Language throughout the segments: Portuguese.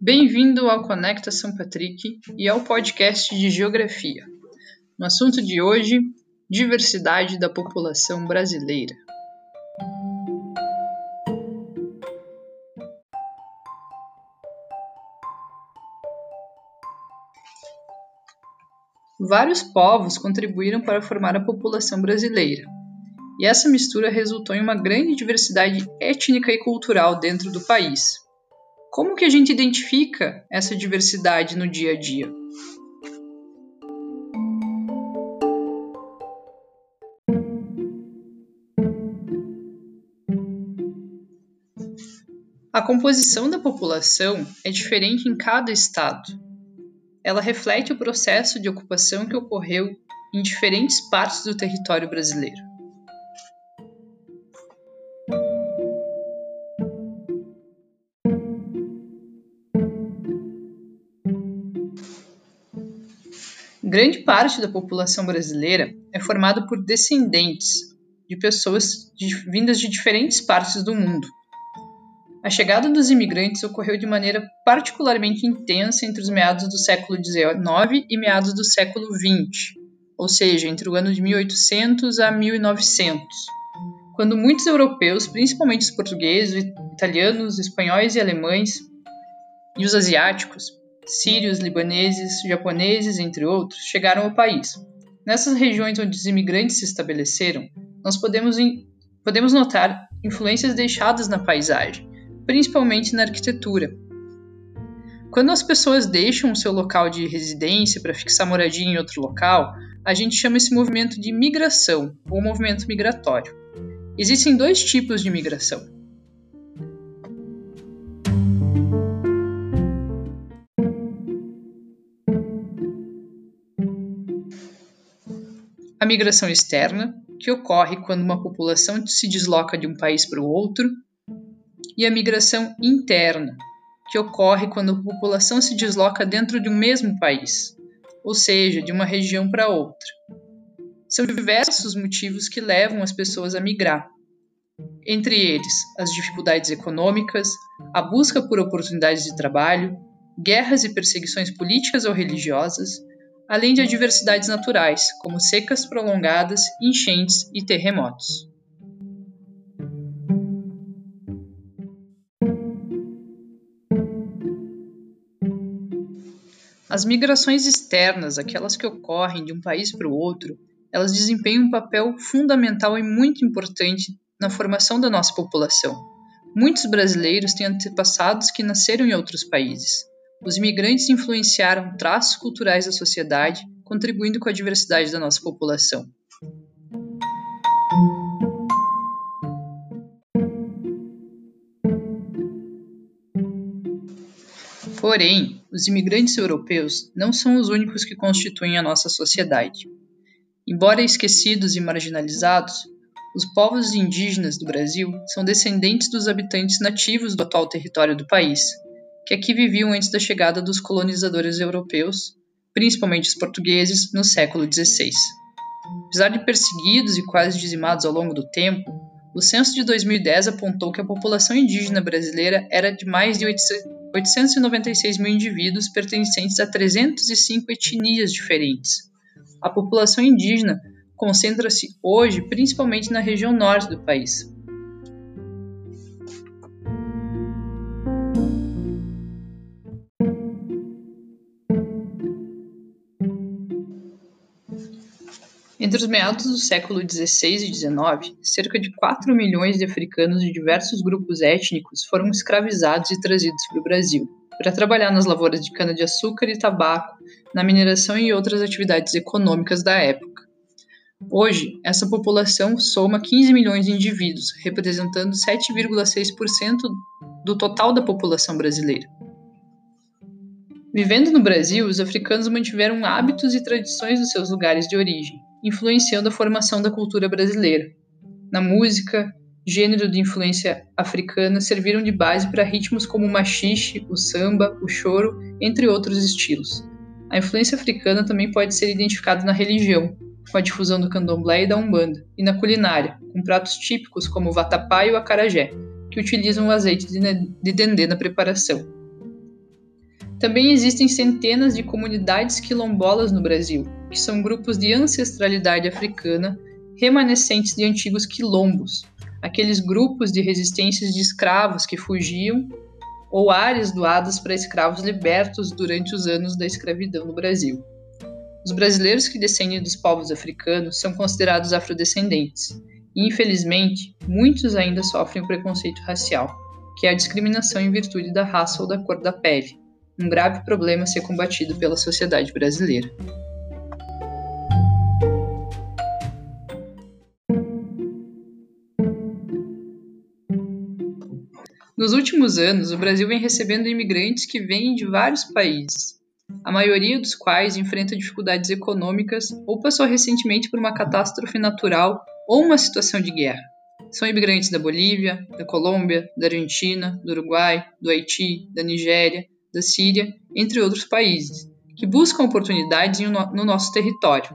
Bem-vindo ao Conecta São Patrick e ao podcast de Geografia. No assunto de hoje, diversidade da população brasileira. Vários povos contribuíram para formar a população brasileira, e essa mistura resultou em uma grande diversidade étnica e cultural dentro do país. Como que a gente identifica essa diversidade no dia a dia? A composição da população é diferente em cada estado ela reflete o processo de ocupação que ocorreu em diferentes partes do território brasileiro. Grande parte da população brasileira é formada por descendentes de pessoas de, vindas de diferentes partes do mundo, a chegada dos imigrantes ocorreu de maneira particularmente intensa entre os meados do século XIX e meados do século XX, ou seja, entre o ano de 1800 a 1900, quando muitos europeus, principalmente os portugueses, italianos, espanhóis e alemães, e os asiáticos, sírios, libaneses, japoneses, entre outros, chegaram ao país. Nessas regiões onde os imigrantes se estabeleceram, nós podemos, podemos notar influências deixadas na paisagem, principalmente na arquitetura. Quando as pessoas deixam o seu local de residência para fixar moradia em outro local, a gente chama esse movimento de migração ou movimento migratório. Existem dois tipos de migração. A migração externa, que ocorre quando uma população se desloca de um país para o outro e a migração interna, que ocorre quando a população se desloca dentro de um mesmo país, ou seja, de uma região para outra. São diversos motivos que levam as pessoas a migrar. Entre eles, as dificuldades econômicas, a busca por oportunidades de trabalho, guerras e perseguições políticas ou religiosas, além de adversidades naturais, como secas prolongadas, enchentes e terremotos. As migrações externas, aquelas que ocorrem de um país para o outro, elas desempenham um papel fundamental e muito importante na formação da nossa população. Muitos brasileiros têm antepassados que nasceram em outros países. Os imigrantes influenciaram traços culturais da sociedade, contribuindo com a diversidade da nossa população. Porém, os imigrantes europeus não são os únicos que constituem a nossa sociedade. Embora esquecidos e marginalizados, os povos indígenas do Brasil são descendentes dos habitantes nativos do atual território do país, que aqui viviam antes da chegada dos colonizadores europeus, principalmente os portugueses, no século XVI. Apesar de perseguidos e quase dizimados ao longo do tempo, o censo de 2010 apontou que a população indígena brasileira era de mais de 896 mil indivíduos pertencentes a 305 etnias diferentes. A população indígena concentra-se hoje principalmente na região norte do país. Entre os meados do século XVI e XIX, cerca de 4 milhões de africanos de diversos grupos étnicos foram escravizados e trazidos para o Brasil, para trabalhar nas lavouras de cana-de-açúcar e tabaco, na mineração e outras atividades econômicas da época. Hoje, essa população soma 15 milhões de indivíduos, representando 7,6% do total da população brasileira. Vivendo no Brasil, os africanos mantiveram hábitos e tradições dos seus lugares de origem, influenciando a formação da cultura brasileira. Na música, gênero de influência africana serviram de base para ritmos como o machixe, o samba, o choro, entre outros estilos. A influência africana também pode ser identificada na religião, com a difusão do candomblé e da umbanda, e na culinária, com pratos típicos como o vatapá e o acarajé, que utilizam o azeite de dendê na preparação. Também existem centenas de comunidades quilombolas no Brasil, que são grupos de ancestralidade africana remanescentes de antigos quilombos, aqueles grupos de resistências de escravos que fugiam ou áreas doadas para escravos libertos durante os anos da escravidão no Brasil. Os brasileiros que descendem dos povos africanos são considerados afrodescendentes, e infelizmente muitos ainda sofrem o preconceito racial, que é a discriminação em virtude da raça ou da cor da pele um grave problema a ser combatido pela sociedade brasileira. Nos últimos anos, o Brasil vem recebendo imigrantes que vêm de vários países, a maioria dos quais enfrenta dificuldades econômicas ou passou recentemente por uma catástrofe natural ou uma situação de guerra. São imigrantes da Bolívia, da Colômbia, da Argentina, do Uruguai, do Haiti, da Nigéria, da Síria, entre outros países, que buscam oportunidades no nosso território.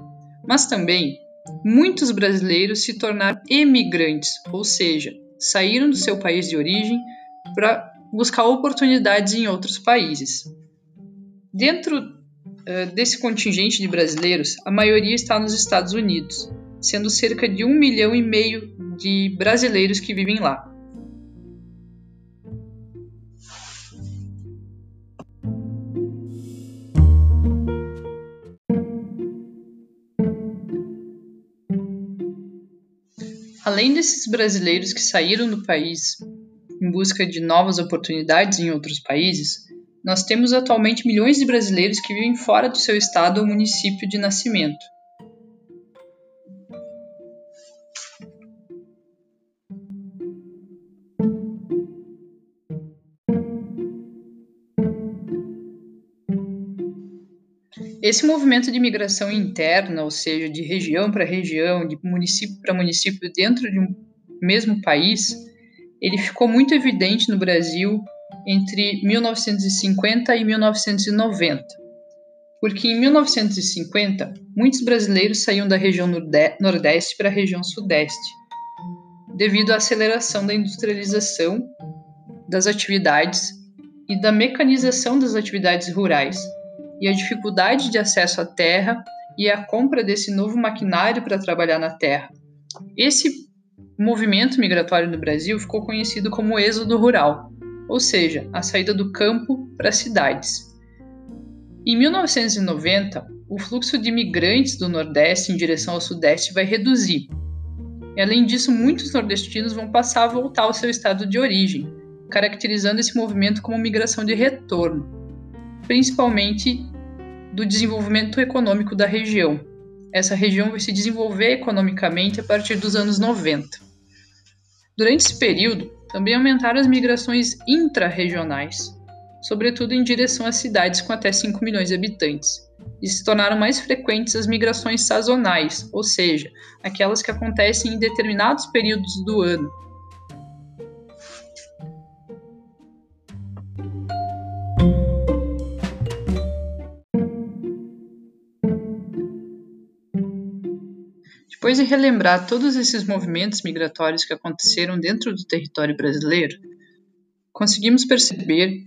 Mas também muitos brasileiros se tornaram emigrantes, ou seja, saíram do seu país de origem para buscar oportunidades em outros países. Dentro uh, desse contingente de brasileiros, a maioria está nos Estados Unidos, sendo cerca de um milhão e meio de brasileiros que vivem lá. Além desses brasileiros que saíram do país em busca de novas oportunidades em outros países, nós temos atualmente milhões de brasileiros que vivem fora do seu estado ou município de nascimento. Esse movimento de migração interna, ou seja, de região para região, de município para município dentro de um mesmo país, ele ficou muito evidente no Brasil entre 1950 e 1990. Porque em 1950, muitos brasileiros saíam da região Nordeste para a região Sudeste, devido à aceleração da industrialização das atividades e da mecanização das atividades rurais, e a dificuldade de acesso à terra e a compra desse novo maquinário para trabalhar na terra. Esse movimento migratório no Brasil ficou conhecido como êxodo rural, ou seja, a saída do campo para as cidades. Em 1990, o fluxo de imigrantes do Nordeste em direção ao Sudeste vai reduzir. E, além disso, muitos nordestinos vão passar a voltar ao seu estado de origem, caracterizando esse movimento como migração de retorno, principalmente do desenvolvimento econômico da região. Essa região vai se desenvolver economicamente a partir dos anos 90. Durante esse período, também aumentaram as migrações intra-regionais, sobretudo em direção às cidades com até 5 milhões de habitantes, e se tornaram mais frequentes as migrações sazonais, ou seja, aquelas que acontecem em determinados períodos do ano, Depois de relembrar todos esses movimentos migratórios que aconteceram dentro do território brasileiro, conseguimos perceber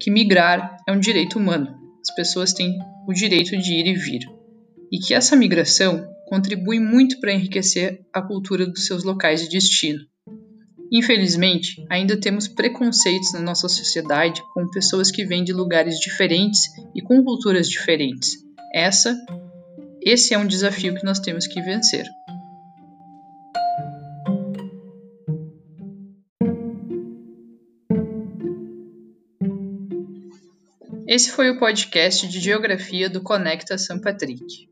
que migrar é um direito humano. As pessoas têm o direito de ir e vir. E que essa migração contribui muito para enriquecer a cultura dos seus locais de destino. Infelizmente, ainda temos preconceitos na nossa sociedade com pessoas que vêm de lugares diferentes e com culturas diferentes. Essa esse é um desafio que nós temos que vencer. Esse foi o podcast de Geografia do Conecta São Patrick.